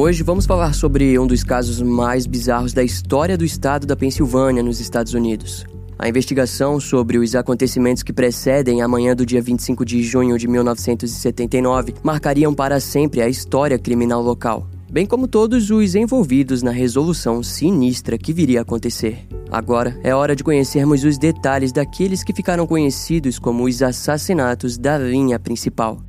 Hoje vamos falar sobre um dos casos mais bizarros da história do estado da Pensilvânia, nos Estados Unidos. A investigação sobre os acontecimentos que precedem a manhã do dia 25 de junho de 1979 marcariam para sempre a história criminal local bem como todos os envolvidos na resolução sinistra que viria a acontecer. Agora é hora de conhecermos os detalhes daqueles que ficaram conhecidos como os assassinatos da linha principal.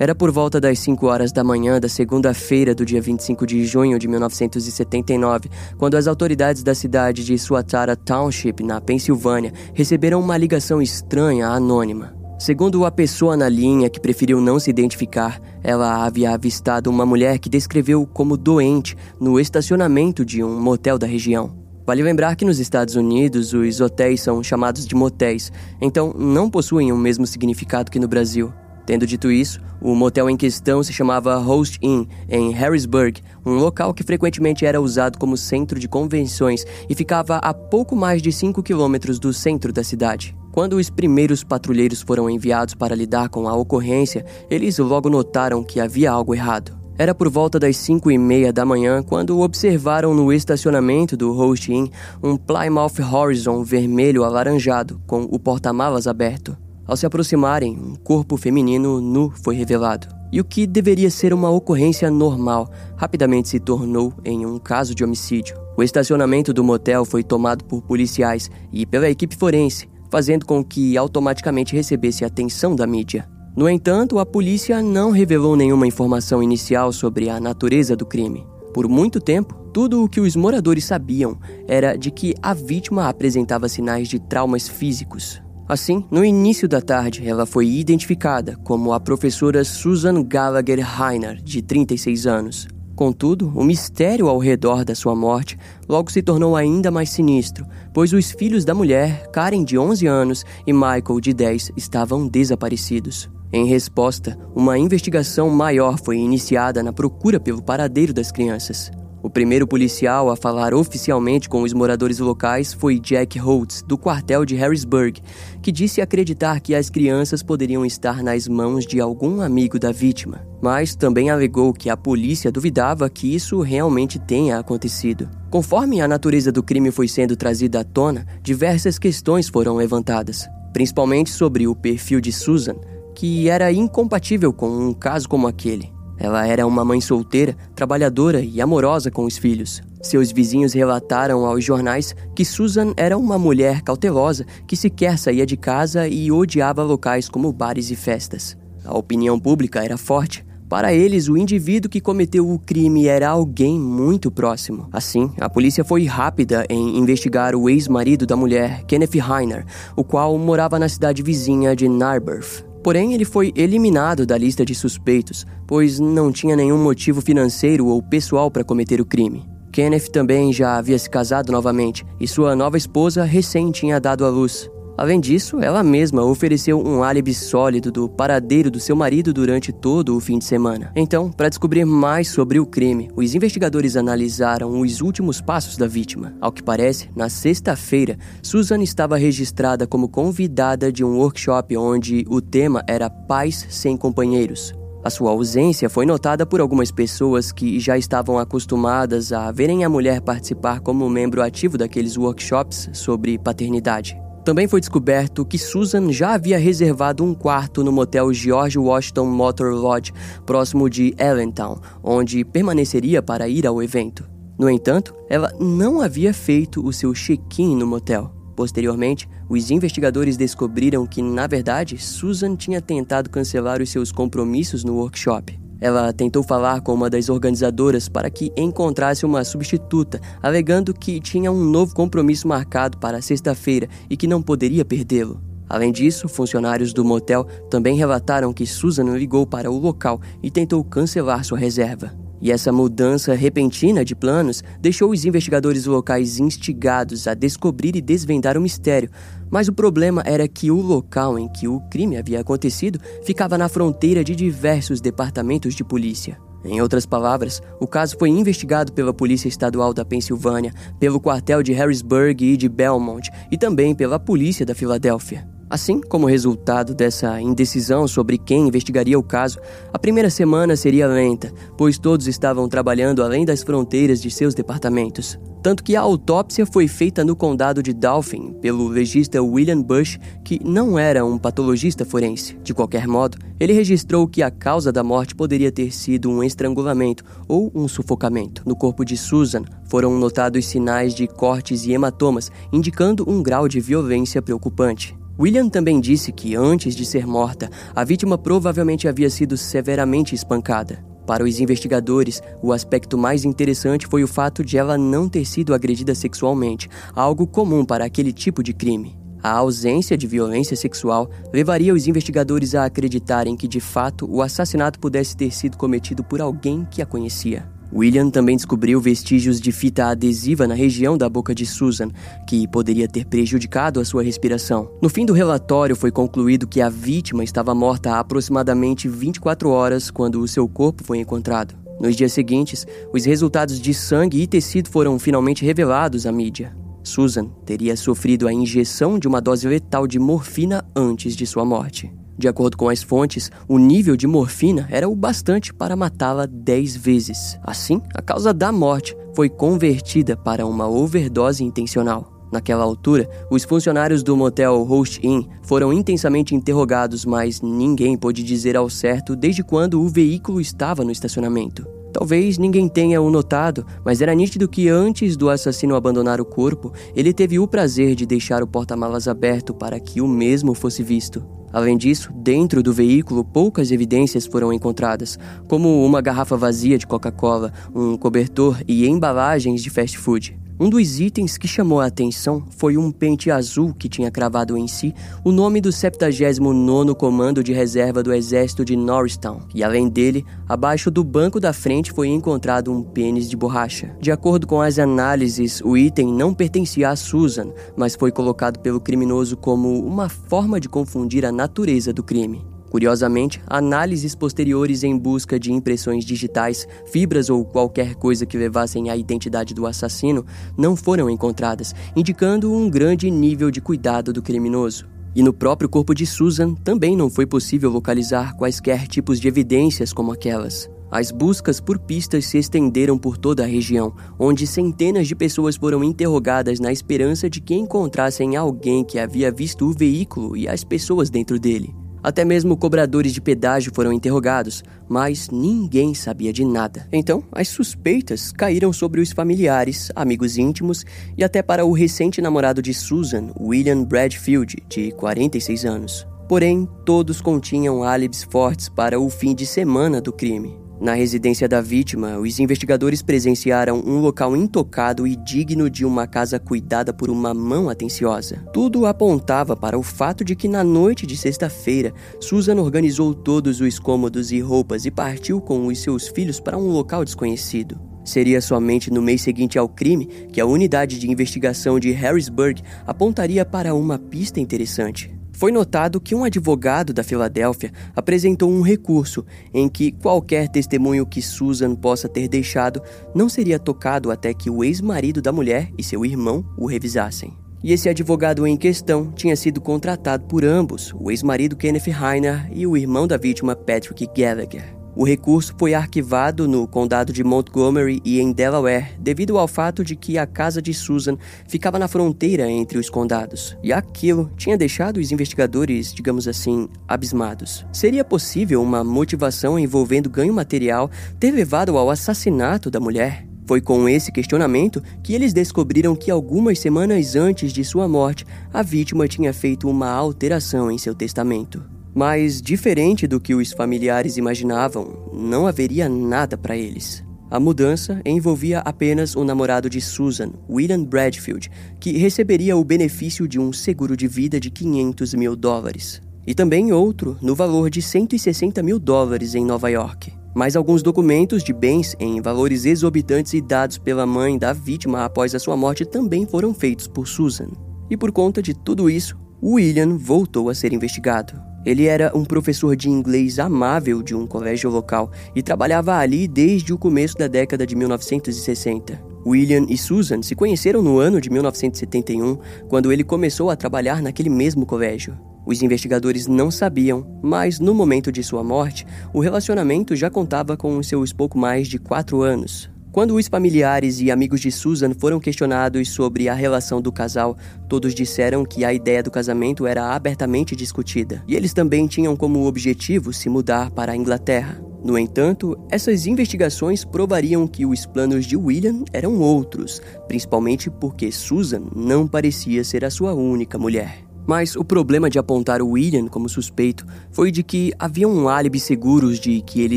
Era por volta das 5 horas da manhã da segunda-feira do dia 25 de junho de 1979, quando as autoridades da cidade de Suatara Township, na Pensilvânia, receberam uma ligação estranha anônima. Segundo a pessoa na linha que preferiu não se identificar, ela havia avistado uma mulher que descreveu como doente no estacionamento de um motel da região. Vale lembrar que nos Estados Unidos os hotéis são chamados de motéis, então não possuem o mesmo significado que no Brasil. Tendo dito isso, o motel em questão se chamava Host Inn, em Harrisburg, um local que frequentemente era usado como centro de convenções e ficava a pouco mais de 5 quilômetros do centro da cidade. Quando os primeiros patrulheiros foram enviados para lidar com a ocorrência, eles logo notaram que havia algo errado. Era por volta das 5 e meia da manhã quando observaram no estacionamento do Host Inn um Plymouth Horizon vermelho alaranjado com o porta-malas aberto. Ao se aproximarem, um corpo feminino nu foi revelado. E o que deveria ser uma ocorrência normal rapidamente se tornou em um caso de homicídio. O estacionamento do motel foi tomado por policiais e pela equipe forense, fazendo com que automaticamente recebesse a atenção da mídia. No entanto, a polícia não revelou nenhuma informação inicial sobre a natureza do crime. Por muito tempo, tudo o que os moradores sabiam era de que a vítima apresentava sinais de traumas físicos, Assim, no início da tarde, ela foi identificada como a professora Susan Gallagher Heiner, de 36 anos. Contudo, o mistério ao redor da sua morte logo se tornou ainda mais sinistro, pois os filhos da mulher, Karen, de 11 anos, e Michael, de 10, estavam desaparecidos. Em resposta, uma investigação maior foi iniciada na procura pelo paradeiro das crianças. O primeiro policial a falar oficialmente com os moradores locais foi Jack Holtz, do quartel de Harrisburg, que disse acreditar que as crianças poderiam estar nas mãos de algum amigo da vítima, mas também alegou que a polícia duvidava que isso realmente tenha acontecido. Conforme a natureza do crime foi sendo trazida à tona, diversas questões foram levantadas, principalmente sobre o perfil de Susan, que era incompatível com um caso como aquele. Ela era uma mãe solteira, trabalhadora e amorosa com os filhos. Seus vizinhos relataram aos jornais que Susan era uma mulher cautelosa que sequer saía de casa e odiava locais como bares e festas. A opinião pública era forte. Para eles, o indivíduo que cometeu o crime era alguém muito próximo. Assim, a polícia foi rápida em investigar o ex-marido da mulher, Kenneth Heiner, o qual morava na cidade vizinha de Narberth. Porém, ele foi eliminado da lista de suspeitos, pois não tinha nenhum motivo financeiro ou pessoal para cometer o crime. Kenneth também já havia se casado novamente e sua nova esposa recém tinha dado à luz. Além disso, ela mesma ofereceu um álibi sólido do paradeiro do seu marido durante todo o fim de semana. Então, para descobrir mais sobre o crime, os investigadores analisaram os últimos passos da vítima. Ao que parece, na sexta-feira, Susan estava registrada como convidada de um workshop onde o tema era Pais sem Companheiros. A sua ausência foi notada por algumas pessoas que já estavam acostumadas a verem a mulher participar como membro ativo daqueles workshops sobre paternidade. Também foi descoberto que Susan já havia reservado um quarto no motel George Washington Motor Lodge, próximo de Allentown, onde permaneceria para ir ao evento. No entanto, ela não havia feito o seu check-in no motel. Posteriormente, os investigadores descobriram que, na verdade, Susan tinha tentado cancelar os seus compromissos no workshop. Ela tentou falar com uma das organizadoras para que encontrasse uma substituta, alegando que tinha um novo compromisso marcado para sexta-feira e que não poderia perdê-lo. Além disso, funcionários do motel também relataram que Susan ligou para o local e tentou cancelar sua reserva. E essa mudança repentina de planos deixou os investigadores locais instigados a descobrir e desvendar o mistério. Mas o problema era que o local em que o crime havia acontecido ficava na fronteira de diversos departamentos de polícia. Em outras palavras, o caso foi investigado pela Polícia Estadual da Pensilvânia, pelo quartel de Harrisburg e de Belmont e também pela Polícia da Filadélfia. Assim, como resultado dessa indecisão sobre quem investigaria o caso, a primeira semana seria lenta, pois todos estavam trabalhando além das fronteiras de seus departamentos. Tanto que a autópsia foi feita no condado de Dauphin pelo legista William Bush, que não era um patologista forense. De qualquer modo, ele registrou que a causa da morte poderia ter sido um estrangulamento ou um sufocamento. No corpo de Susan foram notados sinais de cortes e hematomas, indicando um grau de violência preocupante. William também disse que, antes de ser morta, a vítima provavelmente havia sido severamente espancada. Para os investigadores, o aspecto mais interessante foi o fato de ela não ter sido agredida sexualmente, algo comum para aquele tipo de crime. A ausência de violência sexual levaria os investigadores a acreditarem que, de fato, o assassinato pudesse ter sido cometido por alguém que a conhecia. William também descobriu vestígios de fita adesiva na região da boca de Susan, que poderia ter prejudicado a sua respiração. No fim do relatório, foi concluído que a vítima estava morta há aproximadamente 24 horas quando o seu corpo foi encontrado. Nos dias seguintes, os resultados de sangue e tecido foram finalmente revelados à mídia. Susan teria sofrido a injeção de uma dose letal de morfina antes de sua morte. De acordo com as fontes, o nível de morfina era o bastante para matá-la 10 vezes. Assim, a causa da morte foi convertida para uma overdose intencional. Naquela altura, os funcionários do motel Host Inn foram intensamente interrogados, mas ninguém pôde dizer ao certo desde quando o veículo estava no estacionamento. Talvez ninguém tenha o notado, mas era nítido que antes do assassino abandonar o corpo, ele teve o prazer de deixar o porta-malas aberto para que o mesmo fosse visto. Além disso, dentro do veículo poucas evidências foram encontradas, como uma garrafa vazia de Coca-Cola, um cobertor e embalagens de fast food. Um dos itens que chamou a atenção foi um pente azul que tinha cravado em si o nome do 79º Comando de Reserva do Exército de Norristown, e além dele, abaixo do banco da frente foi encontrado um pênis de borracha. De acordo com as análises, o item não pertencia a Susan, mas foi colocado pelo criminoso como uma forma de confundir a natureza do crime. Curiosamente, análises posteriores em busca de impressões digitais, fibras ou qualquer coisa que levassem à identidade do assassino não foram encontradas, indicando um grande nível de cuidado do criminoso. E no próprio corpo de Susan também não foi possível localizar quaisquer tipos de evidências como aquelas. As buscas por pistas se estenderam por toda a região, onde centenas de pessoas foram interrogadas na esperança de que encontrassem alguém que havia visto o veículo e as pessoas dentro dele. Até mesmo cobradores de pedágio foram interrogados, mas ninguém sabia de nada. Então, as suspeitas caíram sobre os familiares, amigos íntimos e até para o recente namorado de Susan, William Bradfield, de 46 anos. Porém, todos continham álibis fortes para o fim de semana do crime. Na residência da vítima, os investigadores presenciaram um local intocado e digno de uma casa cuidada por uma mão atenciosa. Tudo apontava para o fato de que na noite de sexta-feira, Susan organizou todos os cômodos e roupas e partiu com os seus filhos para um local desconhecido. Seria somente no mês seguinte ao crime que a unidade de investigação de Harrisburg apontaria para uma pista interessante. Foi notado que um advogado da Filadélfia apresentou um recurso em que qualquer testemunho que Susan possa ter deixado não seria tocado até que o ex-marido da mulher e seu irmão o revisassem. E esse advogado em questão tinha sido contratado por ambos, o ex-marido Kenneth Heiner e o irmão da vítima Patrick Gallagher. O recurso foi arquivado no condado de Montgomery e em Delaware devido ao fato de que a casa de Susan ficava na fronteira entre os condados, e aquilo tinha deixado os investigadores, digamos assim, abismados. Seria possível uma motivação envolvendo ganho material ter levado ao assassinato da mulher? Foi com esse questionamento que eles descobriram que algumas semanas antes de sua morte, a vítima tinha feito uma alteração em seu testamento. Mas, diferente do que os familiares imaginavam, não haveria nada para eles. A mudança envolvia apenas o namorado de Susan, William Bradfield, que receberia o benefício de um seguro de vida de 500 mil dólares. E também outro no valor de 160 mil dólares em Nova York. Mais alguns documentos de bens em valores exorbitantes e dados pela mãe da vítima após a sua morte também foram feitos por Susan. E por conta de tudo isso, William voltou a ser investigado. Ele era um professor de inglês amável de um colégio local e trabalhava ali desde o começo da década de 1960. William e Susan se conheceram no ano de 1971, quando ele começou a trabalhar naquele mesmo colégio. Os investigadores não sabiam, mas no momento de sua morte, o relacionamento já contava com seus pouco mais de quatro anos. Quando os familiares e amigos de Susan foram questionados sobre a relação do casal, todos disseram que a ideia do casamento era abertamente discutida, e eles também tinham como objetivo se mudar para a Inglaterra. No entanto, essas investigações provariam que os planos de William eram outros, principalmente porque Susan não parecia ser a sua única mulher. Mas o problema de apontar William como suspeito foi de que havia um álibi seguros de que ele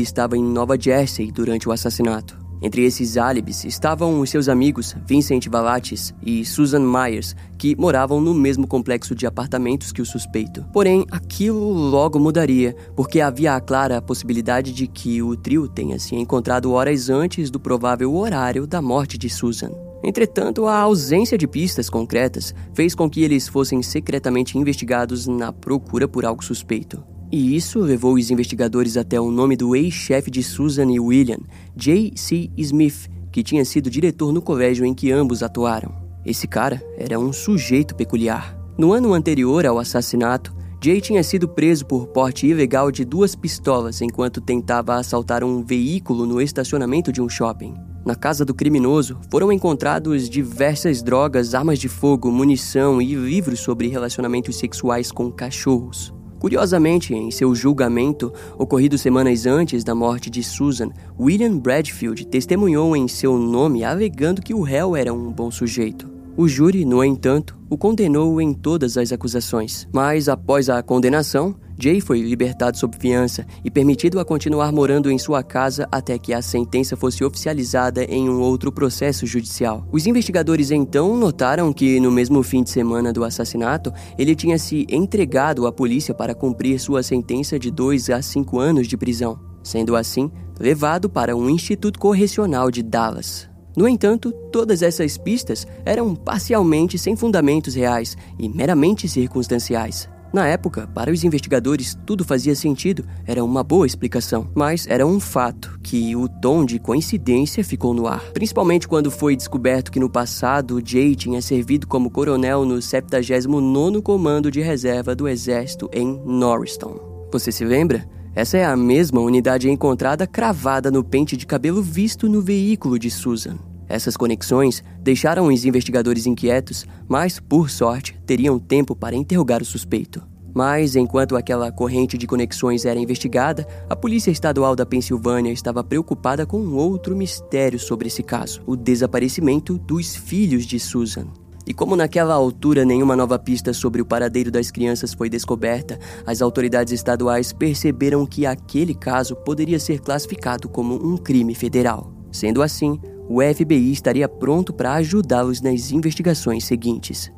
estava em Nova Jersey durante o assassinato. Entre esses álibis estavam os seus amigos Vincent Valatis e Susan Myers, que moravam no mesmo complexo de apartamentos que o suspeito. Porém, aquilo logo mudaria, porque havia a clara possibilidade de que o trio tenha se encontrado horas antes do provável horário da morte de Susan. Entretanto, a ausência de pistas concretas fez com que eles fossem secretamente investigados na procura por algo suspeito. E isso levou os investigadores até o nome do ex-chefe de Susan e William, J.C. Smith, que tinha sido diretor no colégio em que ambos atuaram. Esse cara era um sujeito peculiar. No ano anterior ao assassinato, Jay tinha sido preso por porte ilegal de duas pistolas enquanto tentava assaltar um veículo no estacionamento de um shopping. Na casa do criminoso foram encontrados diversas drogas, armas de fogo, munição e livros sobre relacionamentos sexuais com cachorros. Curiosamente, em seu julgamento, ocorrido semanas antes da morte de Susan, William Bradfield testemunhou em seu nome alegando que o réu era um bom sujeito. O júri, no entanto, o condenou em todas as acusações. Mas após a condenação, Jay foi libertado sob fiança e permitido a continuar morando em sua casa até que a sentença fosse oficializada em um outro processo judicial. Os investigadores então notaram que, no mesmo fim de semana do assassinato, ele tinha se entregado à polícia para cumprir sua sentença de 2 a 5 anos de prisão, sendo assim levado para um instituto correcional de Dallas. No entanto, todas essas pistas eram parcialmente sem fundamentos reais e meramente circunstanciais. Na época, para os investigadores, tudo fazia sentido, era uma boa explicação, mas era um fato que o tom de coincidência ficou no ar, principalmente quando foi descoberto que no passado Jay tinha servido como coronel no 79º Comando de Reserva do Exército em Norristown. Você se lembra? Essa é a mesma unidade encontrada cravada no pente de cabelo visto no veículo de Susan. Essas conexões deixaram os investigadores inquietos, mas, por sorte, teriam tempo para interrogar o suspeito. Mas, enquanto aquela corrente de conexões era investigada, a Polícia Estadual da Pensilvânia estava preocupada com um outro mistério sobre esse caso: o desaparecimento dos filhos de Susan. E como naquela altura nenhuma nova pista sobre o paradeiro das crianças foi descoberta, as autoridades estaduais perceberam que aquele caso poderia ser classificado como um crime federal. Sendo assim, o FBI estaria pronto para ajudá-los nas investigações seguintes.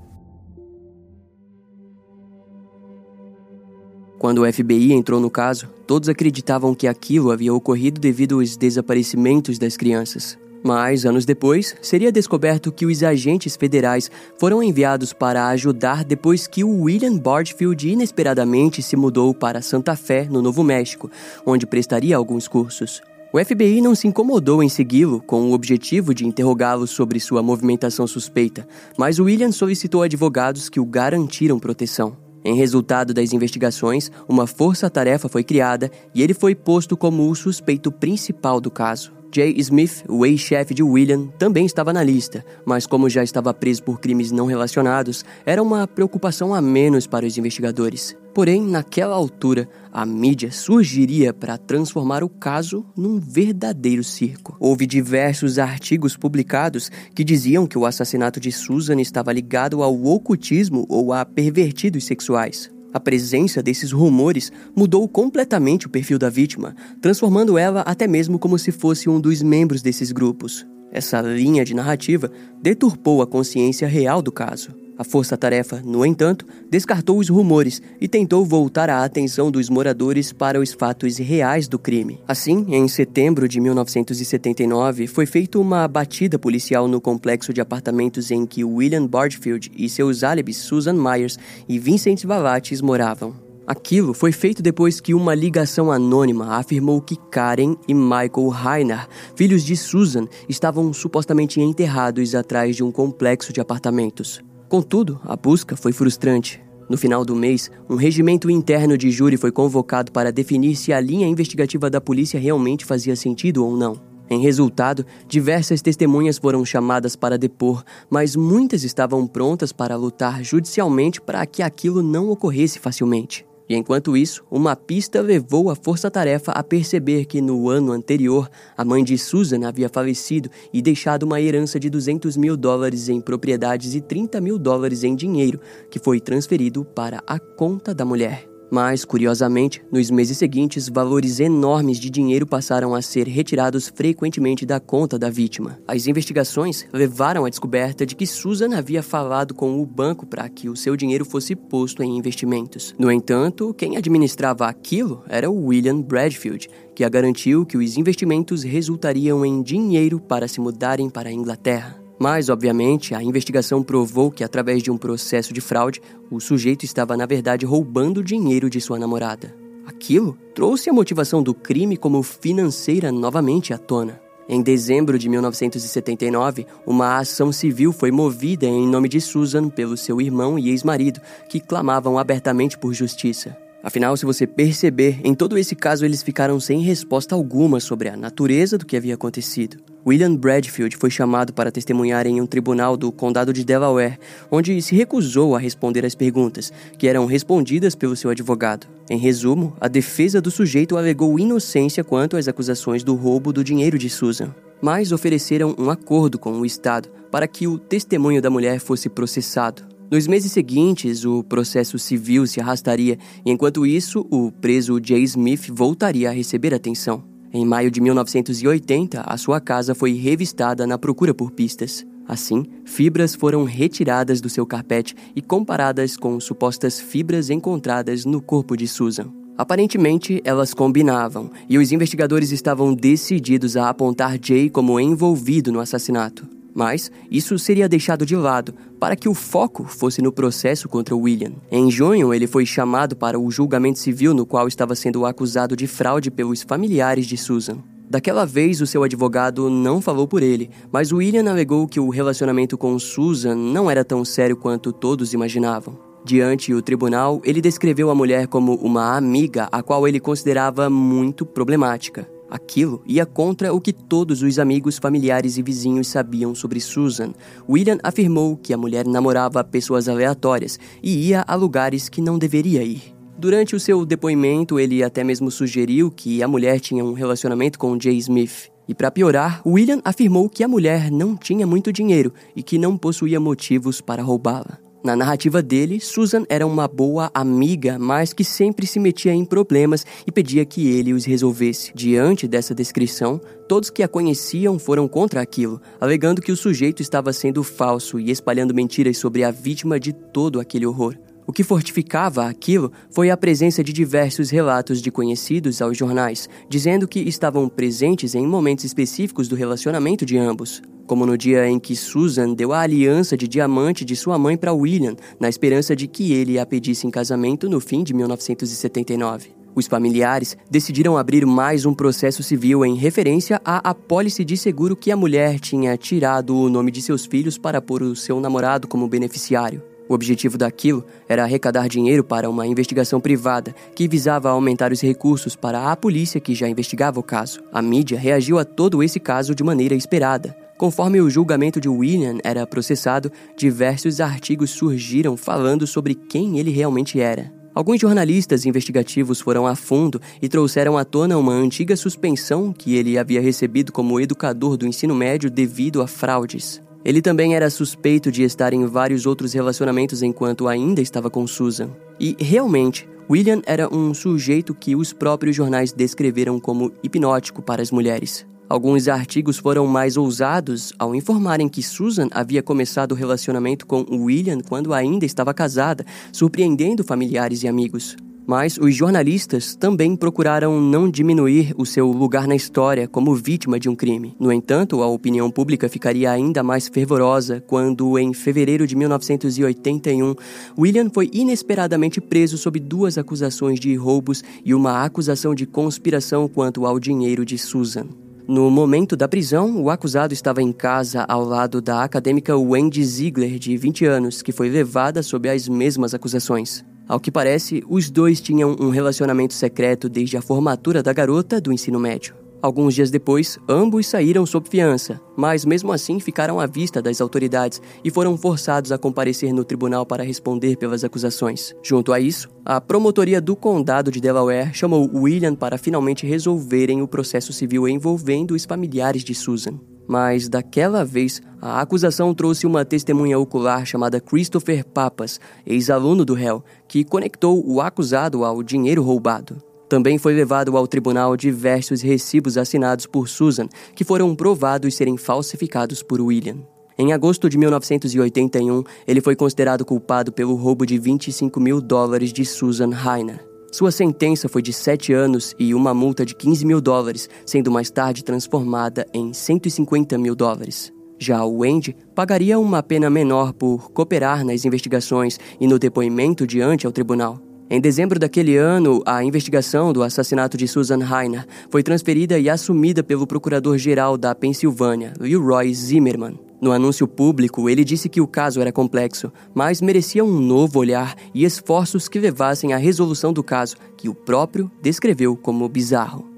Quando o FBI entrou no caso, todos acreditavam que aquilo havia ocorrido devido aos desaparecimentos das crianças. Mas, anos depois, seria descoberto que os agentes federais foram enviados para ajudar depois que o William Bardfield inesperadamente se mudou para Santa Fé, no Novo México, onde prestaria alguns cursos. O FBI não se incomodou em segui-lo com o objetivo de interrogá-lo sobre sua movimentação suspeita, mas William solicitou advogados que o garantiram proteção. Em resultado das investigações, uma força-tarefa foi criada e ele foi posto como o suspeito principal do caso. Jay Smith, o ex-chefe de William, também estava na lista, mas como já estava preso por crimes não relacionados, era uma preocupação a menos para os investigadores. Porém, naquela altura, a mídia surgiria para transformar o caso num verdadeiro circo. Houve diversos artigos publicados que diziam que o assassinato de Susan estava ligado ao ocultismo ou a pervertidos sexuais. A presença desses rumores mudou completamente o perfil da vítima, transformando ela até mesmo como se fosse um dos membros desses grupos. Essa linha de narrativa deturpou a consciência real do caso. A força-tarefa, no entanto, descartou os rumores e tentou voltar a atenção dos moradores para os fatos reais do crime. Assim, em setembro de 1979, foi feita uma batida policial no complexo de apartamentos em que William Bardfield e seus álibis Susan Myers e Vincent Valates moravam. Aquilo foi feito depois que uma ligação anônima afirmou que Karen e Michael Rainer, filhos de Susan, estavam supostamente enterrados atrás de um complexo de apartamentos. Contudo, a busca foi frustrante. No final do mês, um regimento interno de júri foi convocado para definir se a linha investigativa da polícia realmente fazia sentido ou não. Em resultado, diversas testemunhas foram chamadas para depor, mas muitas estavam prontas para lutar judicialmente para que aquilo não ocorresse facilmente. E enquanto isso, uma pista levou a força-tarefa a perceber que no ano anterior, a mãe de Susan havia falecido e deixado uma herança de 200 mil dólares em propriedades e 30 mil dólares em dinheiro, que foi transferido para a conta da mulher. Mas, curiosamente, nos meses seguintes, valores enormes de dinheiro passaram a ser retirados frequentemente da conta da vítima. As investigações levaram à descoberta de que Susan havia falado com o banco para que o seu dinheiro fosse posto em investimentos. No entanto, quem administrava aquilo era o William Bradfield, que a garantiu que os investimentos resultariam em dinheiro para se mudarem para a Inglaterra. Mas, obviamente, a investigação provou que, através de um processo de fraude, o sujeito estava, na verdade, roubando dinheiro de sua namorada. Aquilo trouxe a motivação do crime como financeira novamente à tona. Em dezembro de 1979, uma ação civil foi movida em nome de Susan pelo seu irmão e ex-marido, que clamavam abertamente por justiça. Afinal, se você perceber, em todo esse caso eles ficaram sem resposta alguma sobre a natureza do que havia acontecido. William Bradfield foi chamado para testemunhar em um tribunal do condado de Delaware, onde se recusou a responder às perguntas, que eram respondidas pelo seu advogado. Em resumo, a defesa do sujeito alegou inocência quanto às acusações do roubo do dinheiro de Susan, mas ofereceram um acordo com o Estado para que o testemunho da mulher fosse processado. Nos meses seguintes, o processo civil se arrastaria, e enquanto isso, o preso Jay Smith voltaria a receber atenção. Em maio de 1980, a sua casa foi revistada na procura por pistas. Assim, fibras foram retiradas do seu carpete e comparadas com supostas fibras encontradas no corpo de Susan. Aparentemente, elas combinavam, e os investigadores estavam decididos a apontar Jay como envolvido no assassinato. Mas isso seria deixado de lado para que o foco fosse no processo contra William. Em junho, ele foi chamado para o julgamento civil no qual estava sendo acusado de fraude pelos familiares de Susan. Daquela vez, o seu advogado não falou por ele, mas William alegou que o relacionamento com Susan não era tão sério quanto todos imaginavam. Diante o tribunal, ele descreveu a mulher como uma amiga a qual ele considerava muito problemática. Aquilo ia contra o que todos os amigos, familiares e vizinhos sabiam sobre Susan. William afirmou que a mulher namorava pessoas aleatórias e ia a lugares que não deveria ir. Durante o seu depoimento, ele até mesmo sugeriu que a mulher tinha um relacionamento com Jay Smith. E para piorar, William afirmou que a mulher não tinha muito dinheiro e que não possuía motivos para roubá-la. Na narrativa dele, Susan era uma boa amiga, mas que sempre se metia em problemas e pedia que ele os resolvesse. Diante dessa descrição, todos que a conheciam foram contra aquilo, alegando que o sujeito estava sendo falso e espalhando mentiras sobre a vítima de todo aquele horror. O que fortificava aquilo foi a presença de diversos relatos de conhecidos aos jornais, dizendo que estavam presentes em momentos específicos do relacionamento de ambos como no dia em que Susan deu a aliança de diamante de sua mãe para William, na esperança de que ele a pedisse em casamento no fim de 1979. Os familiares decidiram abrir mais um processo civil em referência à apólice de seguro que a mulher tinha tirado o nome de seus filhos para pôr o seu namorado como beneficiário. O objetivo daquilo era arrecadar dinheiro para uma investigação privada que visava aumentar os recursos para a polícia que já investigava o caso. A mídia reagiu a todo esse caso de maneira esperada. Conforme o julgamento de William era processado, diversos artigos surgiram falando sobre quem ele realmente era. Alguns jornalistas investigativos foram a fundo e trouxeram à tona uma antiga suspensão que ele havia recebido como educador do ensino médio devido a fraudes. Ele também era suspeito de estar em vários outros relacionamentos enquanto ainda estava com Susan. E, realmente, William era um sujeito que os próprios jornais descreveram como hipnótico para as mulheres. Alguns artigos foram mais ousados ao informarem que Susan havia começado o relacionamento com William quando ainda estava casada, surpreendendo familiares e amigos. Mas os jornalistas também procuraram não diminuir o seu lugar na história como vítima de um crime. No entanto, a opinião pública ficaria ainda mais fervorosa quando, em fevereiro de 1981, William foi inesperadamente preso sob duas acusações de roubos e uma acusação de conspiração quanto ao dinheiro de Susan. No momento da prisão, o acusado estava em casa ao lado da acadêmica Wendy Ziegler, de 20 anos, que foi levada sob as mesmas acusações. Ao que parece, os dois tinham um relacionamento secreto desde a formatura da garota do ensino médio. Alguns dias depois, ambos saíram sob fiança, mas mesmo assim ficaram à vista das autoridades e foram forçados a comparecer no tribunal para responder pelas acusações. Junto a isso, a promotoria do condado de Delaware chamou William para finalmente resolverem o processo civil envolvendo os familiares de Susan. Mas daquela vez, a acusação trouxe uma testemunha ocular chamada Christopher Papas, ex-aluno do réu, que conectou o acusado ao dinheiro roubado. Também foi levado ao tribunal diversos recibos assinados por Susan, que foram provados serem falsificados por William. Em agosto de 1981, ele foi considerado culpado pelo roubo de 25 mil dólares de Susan Heiner. Sua sentença foi de sete anos e uma multa de 15 mil dólares, sendo mais tarde transformada em 150 mil dólares. Já o Wendy pagaria uma pena menor por cooperar nas investigações e no depoimento diante ao tribunal. Em dezembro daquele ano, a investigação do assassinato de Susan Heiner foi transferida e assumida pelo procurador-geral da Pensilvânia, Leroy Zimmerman. No anúncio público, ele disse que o caso era complexo, mas merecia um novo olhar e esforços que levassem à resolução do caso, que o próprio descreveu como bizarro.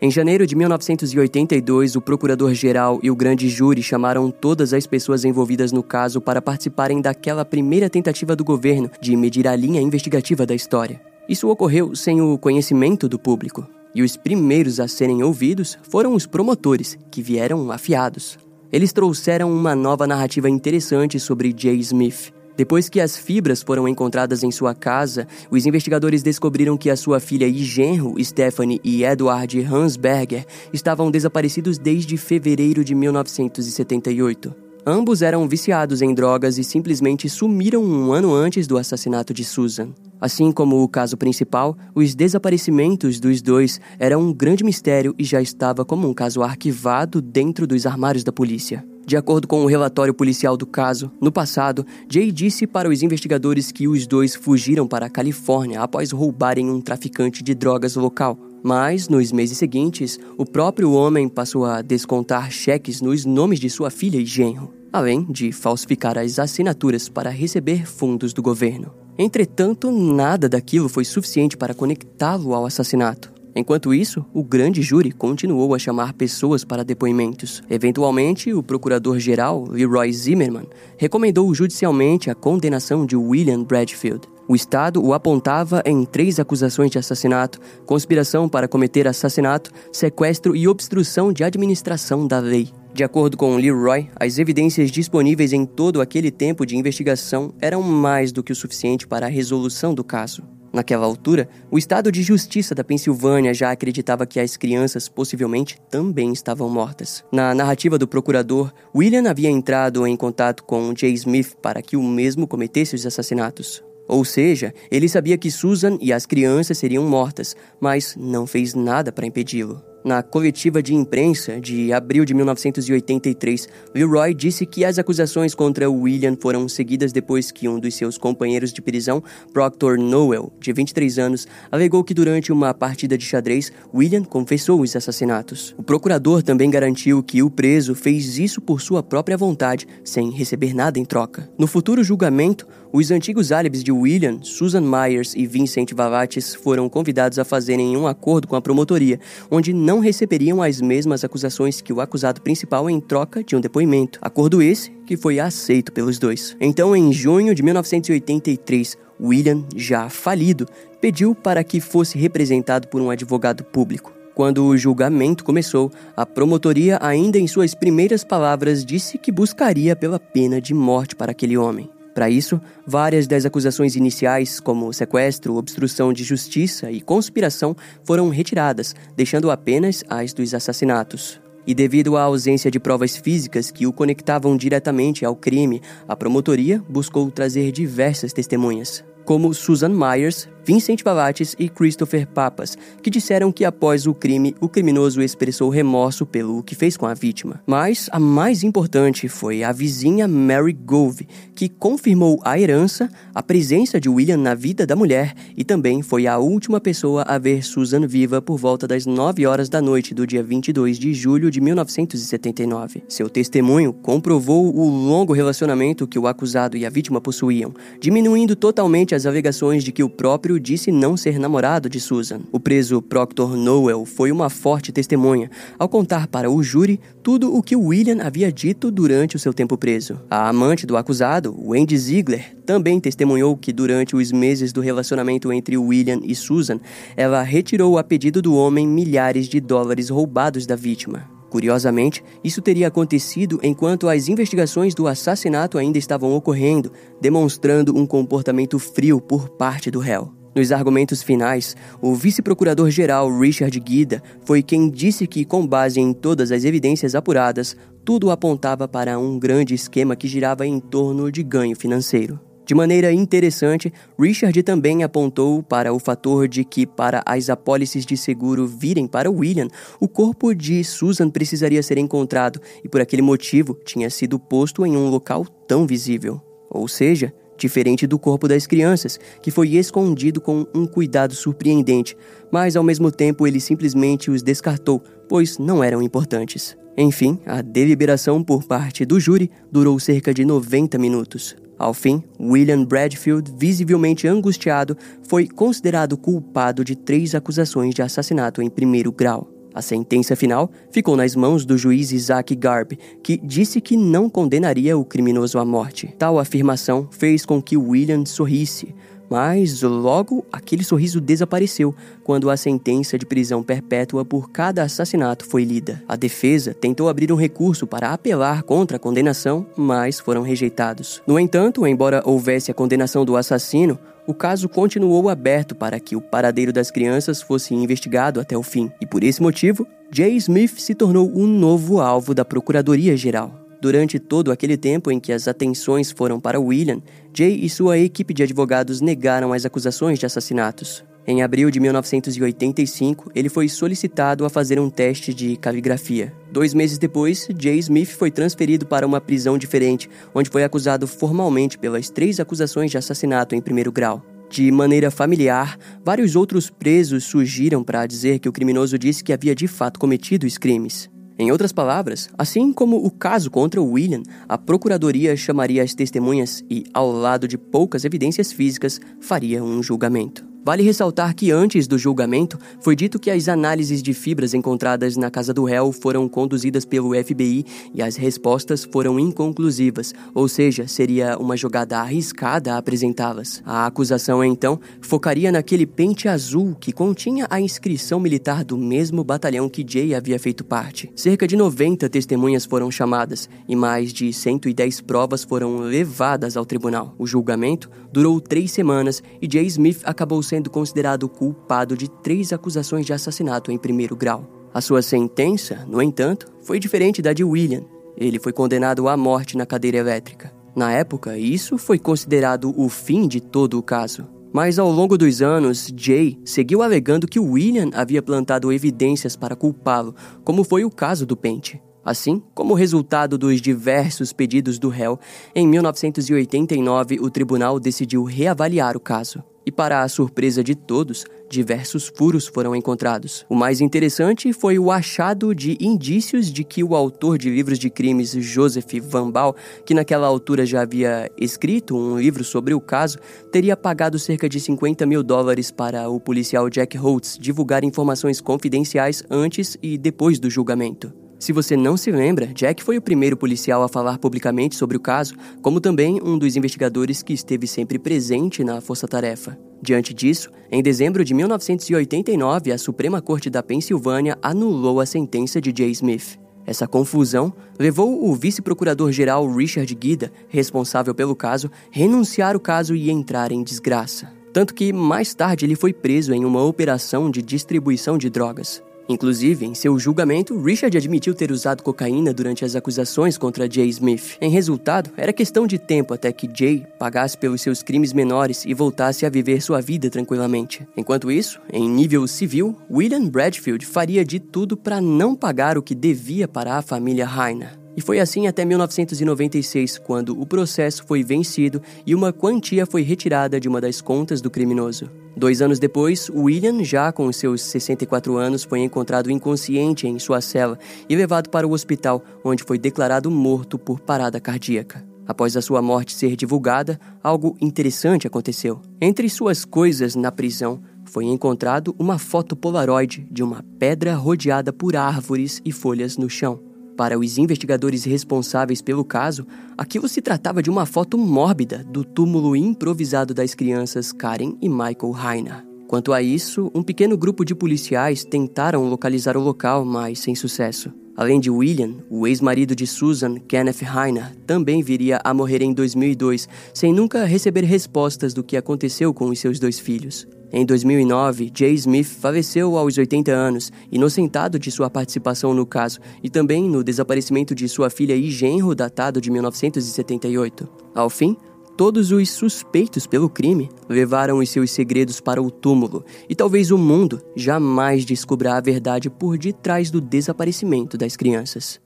Em janeiro de 1982, o procurador-geral e o grande júri chamaram todas as pessoas envolvidas no caso para participarem daquela primeira tentativa do governo de medir a linha investigativa da história. Isso ocorreu sem o conhecimento do público. E os primeiros a serem ouvidos foram os promotores, que vieram afiados. Eles trouxeram uma nova narrativa interessante sobre Jay Smith. Depois que as fibras foram encontradas em sua casa, os investigadores descobriram que a sua filha e genro, Stephanie e Edward Hansberger, estavam desaparecidos desde fevereiro de 1978. Ambos eram viciados em drogas e simplesmente sumiram um ano antes do assassinato de Susan. Assim como o caso principal, os desaparecimentos dos dois eram um grande mistério e já estava como um caso arquivado dentro dos armários da polícia. De acordo com o relatório policial do caso, no passado, Jay disse para os investigadores que os dois fugiram para a Califórnia após roubarem um traficante de drogas local. Mas, nos meses seguintes, o próprio homem passou a descontar cheques nos nomes de sua filha e genro, além de falsificar as assinaturas para receber fundos do governo. Entretanto, nada daquilo foi suficiente para conectá-lo ao assassinato. Enquanto isso, o grande júri continuou a chamar pessoas para depoimentos. Eventualmente, o procurador-geral, Leroy Zimmerman, recomendou judicialmente a condenação de William Bradfield. O Estado o apontava em três acusações de assassinato, conspiração para cometer assassinato, sequestro e obstrução de administração da lei. De acordo com Leroy, as evidências disponíveis em todo aquele tempo de investigação eram mais do que o suficiente para a resolução do caso. Naquela altura, o Estado de Justiça da Pensilvânia já acreditava que as crianças possivelmente também estavam mortas. Na narrativa do procurador, William havia entrado em contato com Jay Smith para que o mesmo cometesse os assassinatos. Ou seja, ele sabia que Susan e as crianças seriam mortas, mas não fez nada para impedi-lo. Na coletiva de imprensa de abril de 1983, Leroy disse que as acusações contra William foram seguidas depois que um dos seus companheiros de prisão, Proctor Noel, de 23 anos, alegou que durante uma partida de xadrez, William confessou os assassinatos. O procurador também garantiu que o preso fez isso por sua própria vontade, sem receber nada em troca. No futuro julgamento, os antigos álibis de William, Susan Myers e Vincent Vavates foram convidados a fazerem um acordo com a promotoria, onde não receberiam as mesmas acusações que o acusado principal em troca de um depoimento. Acordo esse que foi aceito pelos dois. Então, em junho de 1983, William, já falido, pediu para que fosse representado por um advogado público. Quando o julgamento começou, a promotoria, ainda em suas primeiras palavras, disse que buscaria pela pena de morte para aquele homem. Para isso, várias das acusações iniciais, como sequestro, obstrução de justiça e conspiração, foram retiradas, deixando apenas as dos assassinatos. E devido à ausência de provas físicas que o conectavam diretamente ao crime, a promotoria buscou trazer diversas testemunhas como Susan Myers, Vincent Bavates e Christopher Papas, que disseram que após o crime, o criminoso expressou remorso pelo que fez com a vítima. Mas a mais importante foi a vizinha Mary Gove, que confirmou a herança, a presença de William na vida da mulher e também foi a última pessoa a ver Susan viva por volta das 9 horas da noite do dia 22 de julho de 1979. Seu testemunho comprovou o longo relacionamento que o acusado e a vítima possuíam, diminuindo totalmente as alegações de que o próprio disse não ser namorado de Susan. O preso Proctor Noel foi uma forte testemunha ao contar para o júri tudo o que William havia dito durante o seu tempo preso. A amante do acusado, Wendy Ziegler, também testemunhou que durante os meses do relacionamento entre William e Susan, ela retirou a pedido do homem milhares de dólares roubados da vítima. Curiosamente, isso teria acontecido enquanto as investigações do assassinato ainda estavam ocorrendo, demonstrando um comportamento frio por parte do réu. Nos argumentos finais, o vice-procurador-geral Richard Guida foi quem disse que, com base em todas as evidências apuradas, tudo apontava para um grande esquema que girava em torno de ganho financeiro. De maneira interessante, Richard também apontou para o fator de que, para as apólices de seguro virem para William, o corpo de Susan precisaria ser encontrado e, por aquele motivo, tinha sido posto em um local tão visível. Ou seja, diferente do corpo das crianças, que foi escondido com um cuidado surpreendente, mas ao mesmo tempo ele simplesmente os descartou, pois não eram importantes. Enfim, a deliberação por parte do júri durou cerca de 90 minutos. Ao fim, William Bradfield, visivelmente angustiado, foi considerado culpado de três acusações de assassinato em primeiro grau. A sentença final ficou nas mãos do juiz Isaac Garb, que disse que não condenaria o criminoso à morte. Tal afirmação fez com que William sorrisse, mas logo aquele sorriso desapareceu quando a sentença de prisão perpétua por cada assassinato foi lida. A defesa tentou abrir um recurso para apelar contra a condenação, mas foram rejeitados. No entanto, embora houvesse a condenação do assassino, o caso continuou aberto para que o paradeiro das crianças fosse investigado até o fim, e por esse motivo, Jay Smith se tornou um novo alvo da Procuradoria-Geral. Durante todo aquele tempo em que as atenções foram para William, Jay e sua equipe de advogados negaram as acusações de assassinatos. Em abril de 1985, ele foi solicitado a fazer um teste de caligrafia. Dois meses depois, Jay Smith foi transferido para uma prisão diferente, onde foi acusado formalmente pelas três acusações de assassinato em primeiro grau. De maneira familiar, vários outros presos surgiram para dizer que o criminoso disse que havia de fato cometido os crimes. Em outras palavras, assim como o caso contra William, a procuradoria chamaria as testemunhas e, ao lado de poucas evidências físicas, faria um julgamento. Vale ressaltar que antes do julgamento, foi dito que as análises de fibras encontradas na casa do réu foram conduzidas pelo FBI e as respostas foram inconclusivas, ou seja, seria uma jogada arriscada apresentá-las. A acusação, então, focaria naquele pente azul que continha a inscrição militar do mesmo batalhão que Jay havia feito parte. Cerca de 90 testemunhas foram chamadas e mais de 110 provas foram levadas ao tribunal. O julgamento durou três semanas e Jay Smith acabou sendo sendo considerado culpado de três acusações de assassinato em primeiro grau. A sua sentença, no entanto, foi diferente da de William. Ele foi condenado à morte na cadeira elétrica. Na época, isso foi considerado o fim de todo o caso. Mas ao longo dos anos, Jay seguiu alegando que William havia plantado evidências para culpá-lo, como foi o caso do pente. Assim, como resultado dos diversos pedidos do réu, em 1989 o tribunal decidiu reavaliar o caso. E para a surpresa de todos, diversos furos foram encontrados. O mais interessante foi o achado de indícios de que o autor de livros de crimes, Joseph Van Baal, que naquela altura já havia escrito um livro sobre o caso, teria pagado cerca de 50 mil dólares para o policial Jack Holtz divulgar informações confidenciais antes e depois do julgamento. Se você não se lembra, Jack foi o primeiro policial a falar publicamente sobre o caso, como também um dos investigadores que esteve sempre presente na força-tarefa. Diante disso, em dezembro de 1989, a Suprema Corte da Pensilvânia anulou a sentença de Jay Smith. Essa confusão levou o vice-procurador-geral Richard Guida, responsável pelo caso, renunciar o caso e entrar em desgraça. Tanto que, mais tarde, ele foi preso em uma operação de distribuição de drogas. Inclusive, em seu julgamento, Richard admitiu ter usado cocaína durante as acusações contra Jay Smith. Em resultado, era questão de tempo até que Jay pagasse pelos seus crimes menores e voltasse a viver sua vida tranquilamente. Enquanto isso, em nível civil, William Bradfield faria de tudo para não pagar o que devia para a família Rainer. E foi assim até 1996, quando o processo foi vencido e uma quantia foi retirada de uma das contas do criminoso. Dois anos depois, William, já com seus 64 anos, foi encontrado inconsciente em sua cela e levado para o hospital, onde foi declarado morto por parada cardíaca. Após a sua morte ser divulgada, algo interessante aconteceu. Entre suas coisas na prisão, foi encontrado uma foto polaroid de uma pedra rodeada por árvores e folhas no chão. Para os investigadores responsáveis pelo caso, aquilo se tratava de uma foto mórbida do túmulo improvisado das crianças Karen e Michael Rainer. Quanto a isso, um pequeno grupo de policiais tentaram localizar o local, mas sem sucesso. Além de William, o ex-marido de Susan, Kenneth Rainer, também viria a morrer em 2002, sem nunca receber respostas do que aconteceu com os seus dois filhos. Em 2009, Jay Smith faleceu aos 80 anos, inocentado de sua participação no caso e também no desaparecimento de sua filha e genro datado de 1978. Ao fim, todos os suspeitos pelo crime levaram os seus segredos para o túmulo e talvez o mundo jamais descubra a verdade por detrás do desaparecimento das crianças.